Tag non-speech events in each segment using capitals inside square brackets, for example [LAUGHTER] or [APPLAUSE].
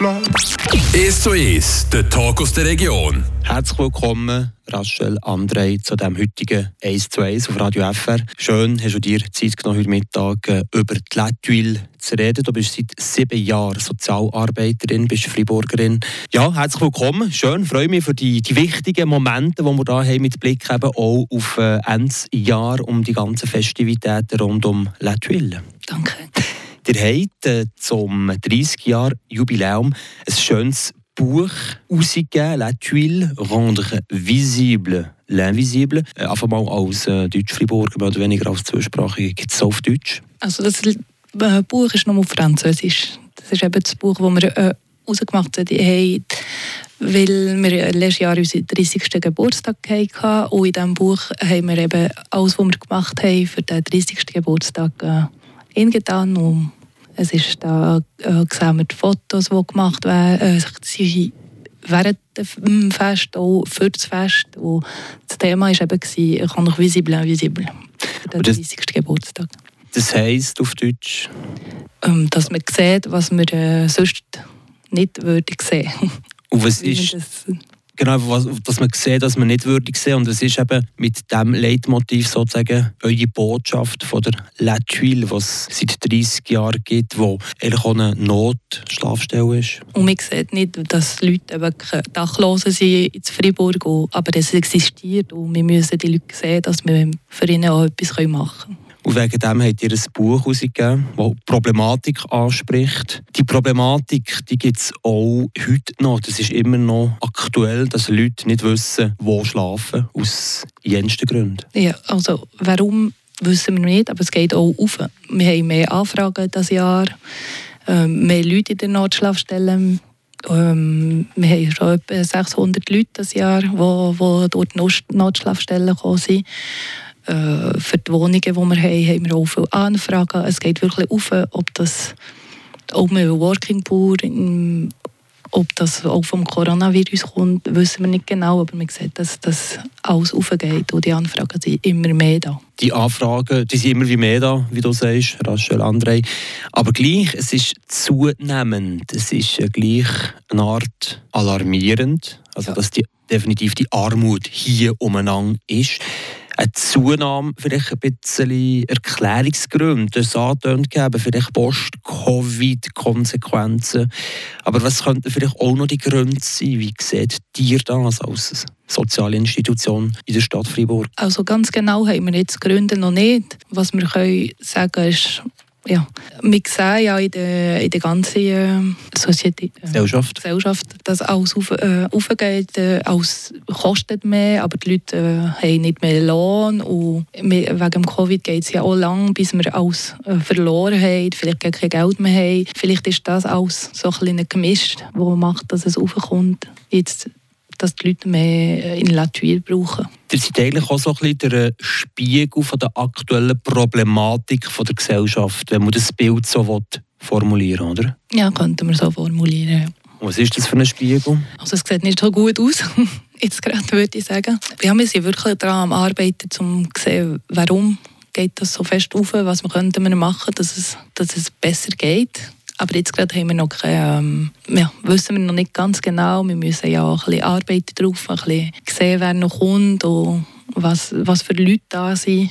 1 zu 1, der Talk aus der Region. Herzlich willkommen, Rachel Andrei, zu dem heutigen 1 zu 1 auf Radio FR. Schön, hast du dir Zeit genommen, heute Mittag äh, über die Lettwil zu reden. Du bist seit sieben Jahren Sozialarbeiterin, bist Freiburgerin. Ja, herzlich willkommen. Schön, freue mich für die, die wichtigen Momente, die wir hier haben, mit Blick eben auch auf äh, Ende Jahr um die ganzen Festivitäten rund um Lettwil. Danke. Ihr habt äh, zum 30-Jahr-Jubiläum ein schönes Buch rausgegeben, «La Tuile, rendre visible l'invisible». Äh, einfach mal als äh, Deutsch-Friburger, mehr oder weniger als Zweisprachige. Gibt es auf Deutsch? Also das äh, Buch ist noch auf Französisch. Das ist eben das Buch, das wir äh, rausgemacht haben, weil wir letztes Jahr unseren 30. Geburtstag hatten. Und in diesem Buch haben wir eben alles, was wir gemacht haben für den 30. Geburtstag eingetan. Und es ist da äh, die Fotos, die gemacht werden. Äh, während dem Fest, auch für das Fest. Und das Thema war eben, ich kann noch visible, invisible. Den 30. Geburtstag. Das heisst auf Deutsch? Ähm, dass man sieht, was man äh, sonst nicht würde sehen. Und was ist genau, was, dass man sieht, dass man nicht würdig sehen. Und es ist eben mit dem Leitmotiv sozusagen eure Botschaft von der Tuile, was es seit 30 Jahren gibt, wo eigentlich auch eine Notschlafstelle ist. Und man sieht nicht, dass Leute wirklich Dachlose sind in Freiburg, aber es existiert und wir müssen die Leute sehen, dass wir für ihnen auch etwas machen können. Und wegen dem habt ihr ein Buch herausgegeben, das die Problematik anspricht. Die Problematik die gibt es auch heute noch. Das ist immer noch aktuell, dass Leute nicht wissen, wo schlafen, aus jensten Gründen. Ja, also warum wissen wir nicht, aber es geht auch auf. Wir haben mehr Anfragen dieses Jahr, ähm, mehr Leute in den Notschlafstellen. Ähm, wir haben schon etwa 600 Leute dieses Jahr, die, die dort Notschlafstellen gekommen sind. Äh, für die Wohnungen, die wir haben, haben wir auch viele Anfragen. Es geht wirklich auf, ob das auch mit Working Poor, ob das auch vom Coronavirus kommt, wissen wir nicht genau, aber man sieht, dass das alles aufgeht und die Anfragen sind immer mehr da. Die Anfragen die sind immer wie mehr da, wie du sagst, Rachel Andrei. Aber gleich, es ist zunehmend, es ist gleich eine Art alarmierend, also ja. dass die, definitiv die Armut hier umeinander ist eine Zunahme, vielleicht ein bisschen Erklärungsgründe, das angetönt vielleicht Post-Covid-Konsequenzen. Aber was könnten vielleicht auch noch die Gründe sein? Wie seht ihr das als soziale Institution in der Stadt Freiburg? Also ganz genau haben wir jetzt Gründe noch nicht. Was wir können sagen ist, ja, wir sehen ja in der, in der ganzen äh, Society, äh, Gesellschaft. Gesellschaft, dass alles auf, äh, aufgeht, äh, alles kostet mehr, aber die Leute äh, haben nicht mehr Lohn und wir, wegen dem Covid geht es ja auch lang, bis wir alles äh, verloren haben, vielleicht kein Geld mehr haben. Vielleicht ist das alles so ein bisschen gemischt, was macht, dass es aufkommt. Jetzt dass die Leute mehr in Latuil brauchen. Ihr seid eigentlich auch so ein bisschen der Spiegel von der aktuellen Problematik von der Gesellschaft, wenn man das Bild so formulieren oder? Ja, könnte man so formulieren. Was ist das für ein Spiegel? Also es sieht nicht so gut aus, [LAUGHS] jetzt gerade würde ich sagen. Ja, wir sind wirklich daran am Arbeiten, um zu sehen, warum geht das so fest auf, was wir könnten machen, dass es, dass es besser geht. Aber jetzt gerade haben wir noch keine, ähm, ja, wissen wir noch nicht ganz genau. Wir müssen ja auch ein bisschen arbeiten drauf, ein bisschen sehen, wer noch kommt und was, was für Leute da sind.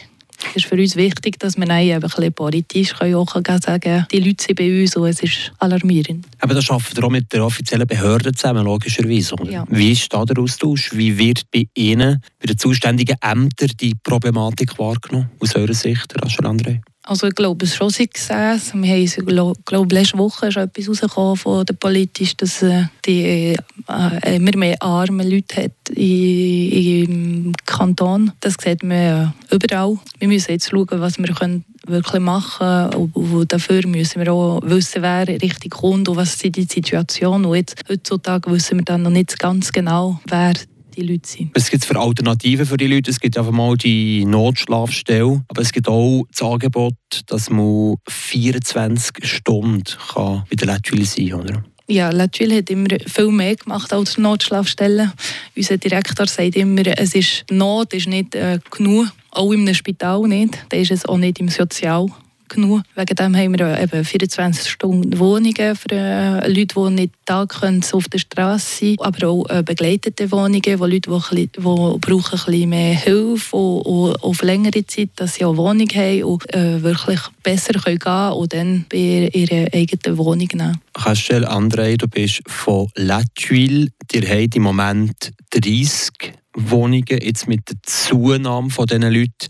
Es ist für uns wichtig, dass wir ein bisschen politisch auch sagen können, die Leute sind bei uns und es ist alarmierend. Aber das arbeitet ihr auch mit der offiziellen Behörde zusammen, logischerweise. Ja. Wie ist da der Austausch? Wie wird bei Ihnen, bei den zuständigen Ämtern, die Problematik wahrgenommen, aus eurer Sicht, Rachel André? Also ich glaube, es ist schon Success. Wir haben, glaube, letzte Woche ist etwas rausgekommen von der Politik, dass äh, die äh, immer mehr arme Leute hat im Kanton. Das sieht man überall. Wir müssen jetzt schauen, was wir können wirklich machen können. Und dafür müssen wir auch wissen, wer richtig kommt und was ist die Situation. Und jetzt, heutzutage wissen wir dann noch nicht ganz genau, wer die Leute sind. Es gibt für Alternativen für die Leute. Es gibt einfach mal die Notschlafstelle, aber es gibt auch das Angebot, dass man 24 Stunden kann bei der Leitschule sein kann, oder? Ja, Latwil hat immer viel mehr gemacht als Notschlafstellen. Unser Direktor sagt immer, es ist Not ist nicht äh, genug, auch im Spital nicht. Da ist es auch nicht im Sozial genug. Wegen dem haben wir eben 24 Stunden Wohnungen für äh, Leute, die nicht da können, auf der Straße sein aber auch äh, begleitete Wohnungen, wo Leute, die, die brauchen ein bisschen mehr Hilfe und, und auf längere Zeit, dass sie auch Wohnung haben und äh, wirklich besser können gehen und dann bei ihrer eigenen Wohnung nehmen. Rachel André, du bist von Latwil. Ihr habt im Moment 30 Wohnungen, jetzt mit der Zunahme von diesen Leuten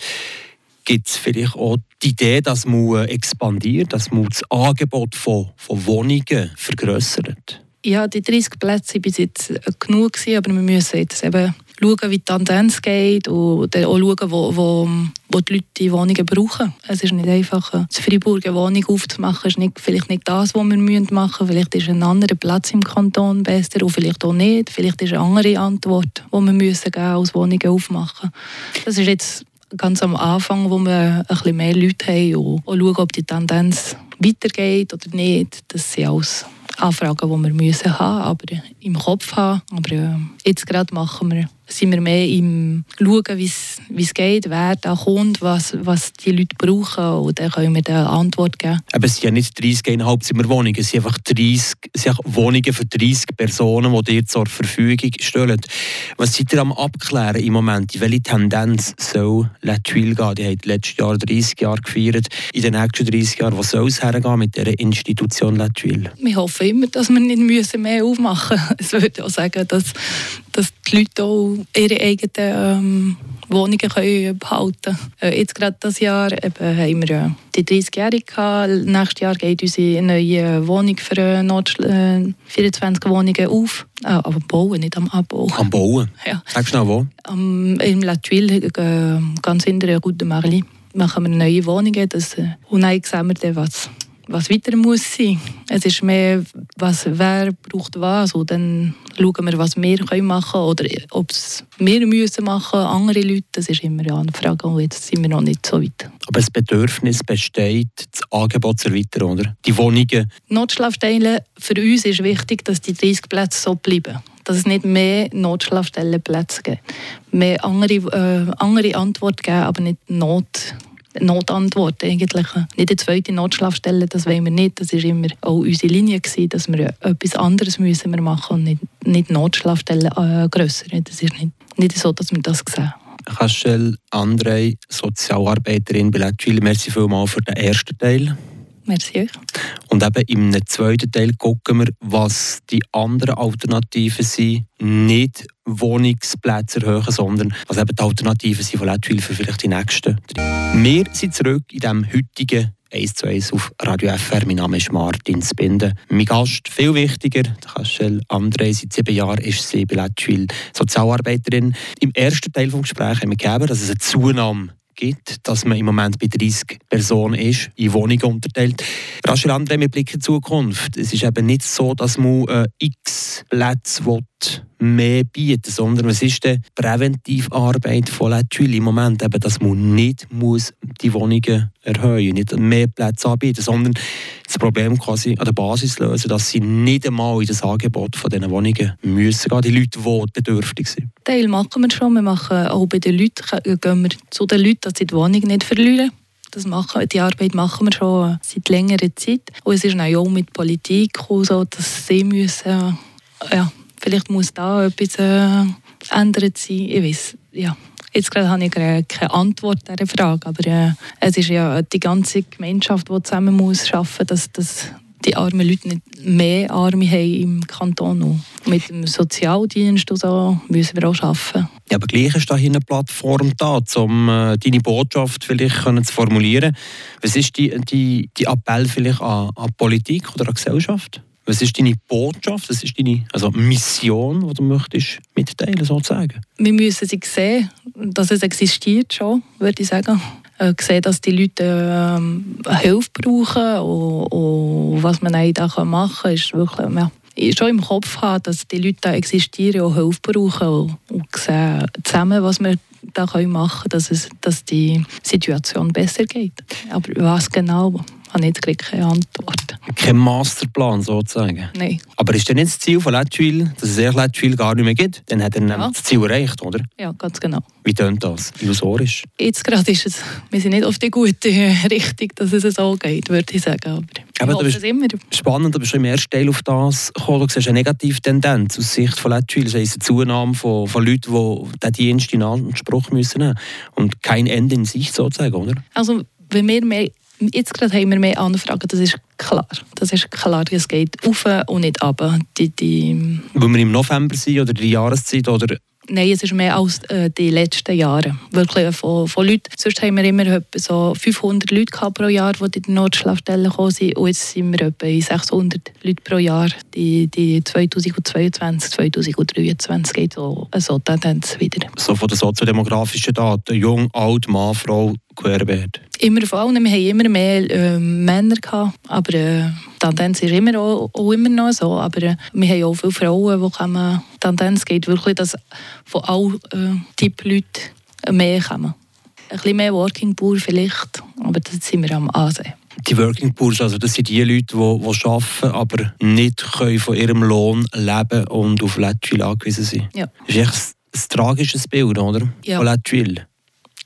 gibt es vielleicht auch die Idee, dass man expandiert, dass man das Angebot von, von Wohnungen vergrößert? Ja, die 30 Plätze waren bis jetzt genug, gewesen, aber wir müssen jetzt eben schauen, wie die Tendenz geht und auch schauen, wo, wo, wo die Leute die Wohnungen brauchen. Es ist nicht einfach, in Freiburg eine Wohnung aufzumachen, ist nicht, vielleicht nicht das, was wir machen müssen. Vielleicht ist ein anderer Platz im Kanton besser und vielleicht auch nicht. Vielleicht ist eine andere Antwort, die wir müssen geben, als Wohnungen aufmachen. Das ist jetzt ganz am Anfang, wo wir ein bisschen mehr Leute haben und, schauen, ob die Tendenz weitergeht oder nicht. Das sind alles Anfragen, die wir müssen haben, aber im Kopf haben. Aber äh, jetzt gerade machen wir sind wir mehr im Schauen, wie es geht, wer da kommt, was, was die Leute brauchen und dann können wir eine Antwort geben. Aber es sind ja nicht 30 Wohnungen, es sind einfach 30, es sind Wohnungen für 30 Personen, die dir zur Verfügung stellen. Was seid ihr am abklären im Moment? In welche Tendenz soll La Tuile gehen? Die haben letztes Jahr 30 Jahre gefeiert. In den nächsten 30 Jahren, wo soll es hergehen mit dieser Institution La Tuile? Wir hoffen immer, dass wir nicht müssen mehr aufmachen müssen. [LAUGHS] Es würde auch sagen, dass, dass die Leute auch ihre eigenen ähm, Wohnungen können behalten können. Äh, jetzt gerade dieses Jahr eben, haben wir äh, die 30-Jährige Nächstes Jahr geht unsere neue Wohnung für äh, Not äh, 24 Wohnungen auf. Äh, aber bauen, nicht am Abbau. Am Bauen? [LAUGHS] Ja. Sag schnell wo? Um, Im Latwil, äh, ganz hinter der Guten Marli, machen wir neue Wohnungen. Das, äh, und dann sehen wir dann, was was weiter muss sein. Es ist mehr, was, wer braucht was und dann schauen wir, was wir können machen können oder ob es wir müssen machen, andere Leute, das ist immer eine Frage und jetzt sind wir noch nicht so weit. Aber das Bedürfnis besteht, das Angebot zu erweitern, oder? Die Wohnungen? Notschlafstellen, für uns ist wichtig, dass die 30 Plätze so bleiben dass es nicht mehr Notschlafstellenplätze gibt. Mehr andere, äh, andere Antwort geben, aber nicht Not Notantwort eigentlich. Nicht eine zweite Notschlafstelle, das wollen wir nicht. Das war immer auch unsere Linie, gewesen, dass wir etwas anderes müssen wir machen und nicht, nicht Notschlafstellen äh, grösser. Das ist nicht, nicht so, dass wir das sehen. Kaschel André, Sozialarbeiterin bei Letschwil, merci vielmals für den ersten Teil. Merci euch. Und eben im zweiten Teil gucken wir, was die anderen Alternativen sind. Nicht Wohnungsplätze erhöhen, sondern was eben die Alternativen sind von Lettwil für vielleicht die nächsten. Wir sind zurück in diesem heutigen 1 zu 1 auf Radio FR. Mein Name ist Martin Spinde. Mein Gast, viel wichtiger, Kaschel André, seit sieben Jahren ist sie bei Lettwil Sozialarbeiterin. Im ersten Teil des Gesprächs haben wir gegeben, dass es eine Zunahme gibt, dass man im Moment bei 30 Personen ist, in Wohnungen unterteilt. Raschel André, mit Blick in die Zukunft. Es ist eben nicht so, dass man äh, x Plätze mehr bieten, sondern was ist die Präventivarbeit von Latüli im Moment, eben, dass man nicht muss die Wohnungen erhöhen, nicht mehr Plätze anbieten, sondern das Problem quasi an der Basis lösen, dass sie nicht einmal in das Angebot von diesen Wohnungen müssen gehen, die Leute, die bedürftig sind. Teil machen wir schon, wir machen auch bei den Leuten, gehen wir zu den Leuten, dass sie die Wohnung nicht verlieren. Das machen, die Arbeit machen wir schon seit längerer Zeit. Und es ist auch mit Politik so, dass sie müssen, ja, Vielleicht muss da etwas äh, ändert sein. Ich weiß, ja. Jetzt gerade habe ich keine Antwort auf diese Frage, aber äh, es ist ja die ganze Gemeinschaft, die zusammen muss schaffen, dass, dass die armen Leute nicht mehr Arme haben im Kanton. Und mit dem Sozialdienst und so müssen wir auch arbeiten. Ja, aber gleich ist da hier eine Plattform da, um äh, deine Botschaft vielleicht zu formulieren. Was ist die, die, die Appell vielleicht an, an Politik oder an Gesellschaft? Was ist deine Botschaft, was ist deine also Mission, die du möchtest mitteilen sozusagen? Wir müssen sie sehen, dass es existiert schon, würde ich sagen. Äh, sehen, dass die Leute ähm, Hilfe brauchen und, und was man da machen kann, ist wirklich ja, schon im Kopf haben, dass die Leute da existieren und Hilfe brauchen und, und sehen zusammen, was wir da machen können, dass, es, dass die Situation besser geht. Aber was genau habe jetzt gerade keine Antwort. Kein Masterplan sozusagen? Nein. Aber ist denn nicht das Ziel von Letschwil, dass es erst Letschwil gar nicht mehr gibt? Dann hat er ja. das Ziel erreicht, oder? Ja, ganz genau. Wie tönt das? Illusorisch? Jetzt gerade ist es, wir sind nicht auf der guten [LAUGHS] Richtung, dass es so geht, würde ich sagen. Aber aber du bist. Spannend, du bist im ersten Teil auf das gekommen. Du siehst eine negative Tendenz aus Sicht von Letschwil. Das heisst, eine Zunahme von, von Leuten, die diesen Dienst in Anspruch müssen nehmen Und kein Ende in Sicht sozusagen, oder? Also, wenn wir mehr, jetzt gerade haben wir mehr Anfragen, das ist klar. Das ist klar, es geht auf und nicht ab. Die, die Weil wir im November sind oder die Jahreszeit oder Nein, es ist mehr als äh, die letzten Jahre. Wirklich von, von Leuten. Sonst haben wir immer etwa so 500 Leute pro Jahr, die in die Notschlafstellen gekommen sind. Und jetzt sind wir etwa 600 Leute pro Jahr. Die, die 2022, 2023 geht so also, Tendenz wieder. So von den soziodemografischen Daten, jung, alt, Mann, Frau, querbeet? Immer vor allem, wir haben immer mehr äh, Männer gehabt, aber äh, Tendenz ist immer auch, auch, immer noch so, aber äh, wir haben auch viele Frauen, die kommen. Die Tendenz geht wirklich, dass von allen äh, Typen Leuten mehr kommen. Ein bisschen mehr Working Poor vielleicht, aber das sind wir am Ansehen. Die Working Poor, also das sind die Leute, die, die arbeiten, aber nicht können von ihrem Lohn leben und auf Letschwil angewiesen sind. Ja. Das ist echt ein, ein tragisches Bild, oder? Ja. Von Letschwil.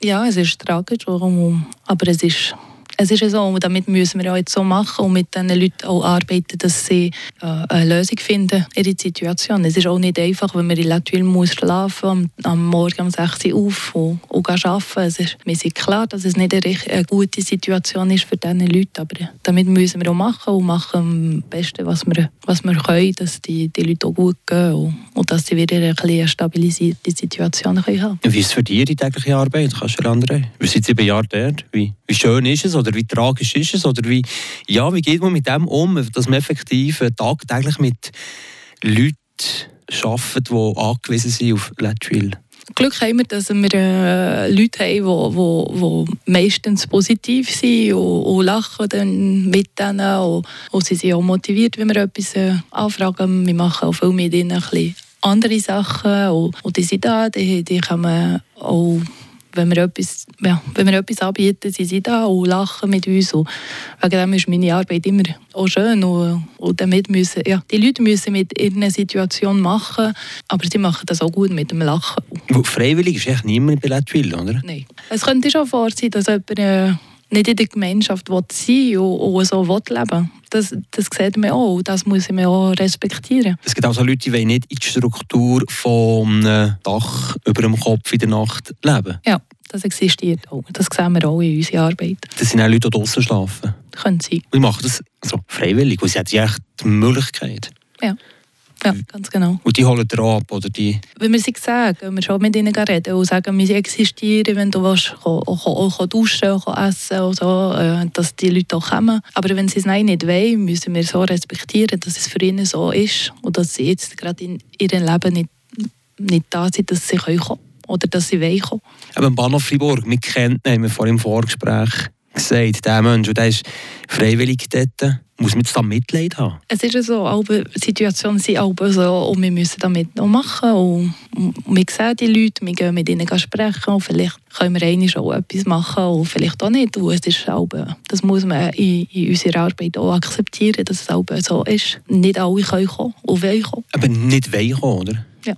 Ja, es ist tragisch, aber es ist es ist so, und damit müssen wir auch jetzt so machen und mit diesen Leuten auch arbeiten, dass sie äh, eine Lösung finden in der Situation. Es ist auch nicht einfach, wenn man in Latwil muss schlafen am, am Morgen um 6 Uhr auf und, und arbeiten. Es ist, mir ist klar, dass es nicht eine, eine, gute Situation ist für diese Leute, aber damit müssen wir auch machen und machen am besten, was wir, was wir können, dass die, die Leute auch gut gehen und, und dass sie wieder eine, eine stabilisierte Situation können haben Wie ist es für dich die tägliche Arbeit? Kannst du andere? Wir sind sieben Jahre dort. Wie, wie schön ist es? Oder oder wie tragisch ist es? Oder wie, ja, wie geht man mit dem um, dass man effektiv äh, tagtäglich mit Leuten arbeitet, die angewiesen sind auf Letschwil? Glück haben wir, dass wir äh, Leute haben, die, meistens positiv sind und, und lachen dann mit denen. Und, und sie sind auch motiviert, wenn wir etwas äh, anfragen. Wir machen auch viel mit ihnen ein bisschen andere Sachen. Und, und die sind da, die, die kommen auch wenn wir etwas, ja, wenn wir etwas anbieten, sind sie da und lachen mit uns. Und wegen dem ist meine Arbeit immer auch schön. Und, und damit müssen, ja, die Leute müssen mit ihrer Situation machen, aber sie machen das auch gut mit dem Lachen. Freiwillig ist echt niemand bei Letwil, oder? Nein. Es könnte schon vor sein, dass jemand äh, nicht in der Gemeinschaft will sein und, und so will leben das, das sieht man auch. Das muss man auch respektieren. Es gibt auch so Leute, die nicht in die Struktur von einem Dach über dem Kopf in der Nacht leben. Ja, das existiert auch. Das sehen wir auch in unserer Arbeit. Das sind auch Leute, die draußen schlafen. Können sie. Und machen das so freiwillig, weil sie haben echt die Möglichkeit. Ja. Ja, ganz genau. Und die holen dir ab, oder die? Wenn wir sie sagen, gehen wir schon mit ihnen reden und sagen, wir existieren, wenn du willst, kann, kann, kann duschen, kann essen und so, äh, dass die Leute auch kommen. Aber wenn sie es nein nicht wollen, müssen wir so respektieren, dass es für ihnen so ist und dass sie jetzt gerade in ihrem Leben nicht, nicht da sind, dass sie kommen können oder dass sie wollen kommen. Aber im Bahnhof Fribourg, wir kennen ihn vor dem Vorgespräch gesagt, der Mensch, der ist freiwillig dort, muss man jetzt da Mitleid haben? Es ist so, alle Situationen sind alle so und wir müssen damit noch machen und, wir sehen die Leute, wir gehen mit ihnen sprechen und vielleicht können wir einmal schon etwas machen und vielleicht auch nicht. Und es ist alle, das muss man in, in unserer Arbeit auch akzeptieren, dass es alle so ist. Nicht alle können kommen und wollen kommen. Aber nicht wollen kommen, oder? Ja.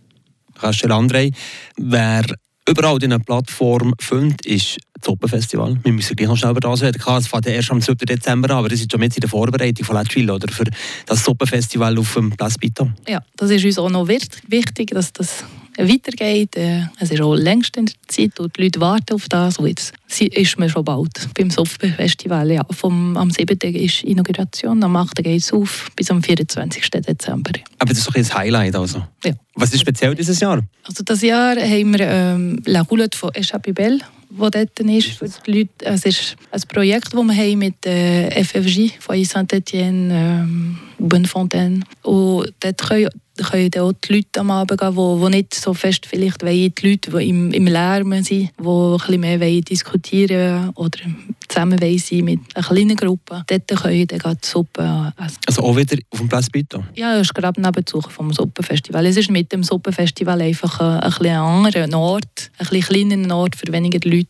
Kannst du André, wer überall in einer Plattform findet, ist das Opernfestival. Wir müssen gleich noch schnell über das reden. Es fängt erst am 7. Dezember an, aber das ist schon mit in der Vorbereitung von Letschwil oder für das Suppenfestival auf dem Place Piton. Ja, das ist uns auch noch wichtig, dass das weitergeht. Äh, es ist auch längst in der Zeit und die Leute warten auf das. Und jetzt ist man schon bald beim Suppenfestival. Ja, vom, am 7. ist Inauguration, am 8. geht es auf, bis am 24. Dezember. Aber das ist doch ein Highlight also? Ja. Was ist speziell dieses Jahr? Also das Jahr haben wir ähm, La Roulette von Echappibel wo dort ist für die Leute. Es ist ein Projekt, das wir haben mit äh, FFJ von Saint-Étienne, ähm, Bonnefontaine. Und dort können, können auch die Leute am Abend gehen, die, die nicht so fest vielleicht wollen, die Leute, die im, im Lärm sind, die ein bisschen mehr wollen diskutieren oder zusammen wollen sein mit einer kleinen Gruppe. Dort können dann die Suppe essen. Also auch wieder auf dem Place Bito? Ja, das ist gerade nebenzu vom Suppenfestival. Es ist mit dem Suppenfestival einfach ein, ein, ein anderer Ort, ein bisschen kleiner Ort für weniger Leute.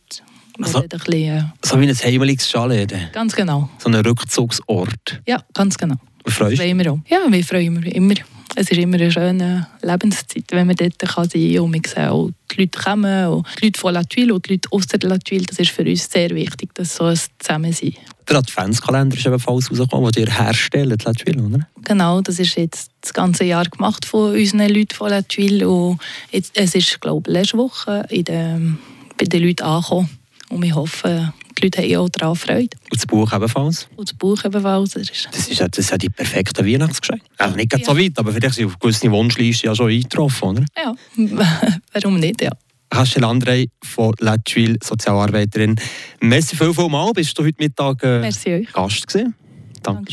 Also- bisschen, äh, So wie ein heimeliges Chalet, ganz genau. so ein Rückzugsort. Ja, ganz genau. Freust du. Ja, wir freuen uns immer. Es ist immer eine schöne Lebenszeit, wenn man dort kann sein kann. Und wir sehen auch, die Leute kommen, und die Leute von La Tuile und die Leute aus der La Tuile. Das ist für uns sehr wichtig, dass so ein Zusammensein. Der Adventskalender ist ebenfalls rausgekommen, den ihr herstellt, Latwil, oder? Genau, das ist jetzt das ganze Jahr gemacht von unseren Leuten von La Tuile. Und jetzt, es ist, glaube ich, letzte Woche in den, bei den Leuten angekommen. Und wir hoffen, die Leute haben auch daran Freude. Und das Buch ebenfalls. Und das Buch ebenfalls. Das ist Das ist das ist die perfekte Weihnachtsgeschenke. Also nicht ganz so Ja. weit, aber vielleicht sind auf gewisse Wunschlisten ja schon eingetroffen, oder? Ja, [LAUGHS] warum nicht, ja. Rachel André von Latwil, Sozialarbeiterin. Merci viel, viel mal. Bist du heute Mittag äh, Merci. Gast gewesen? Danke. Danke.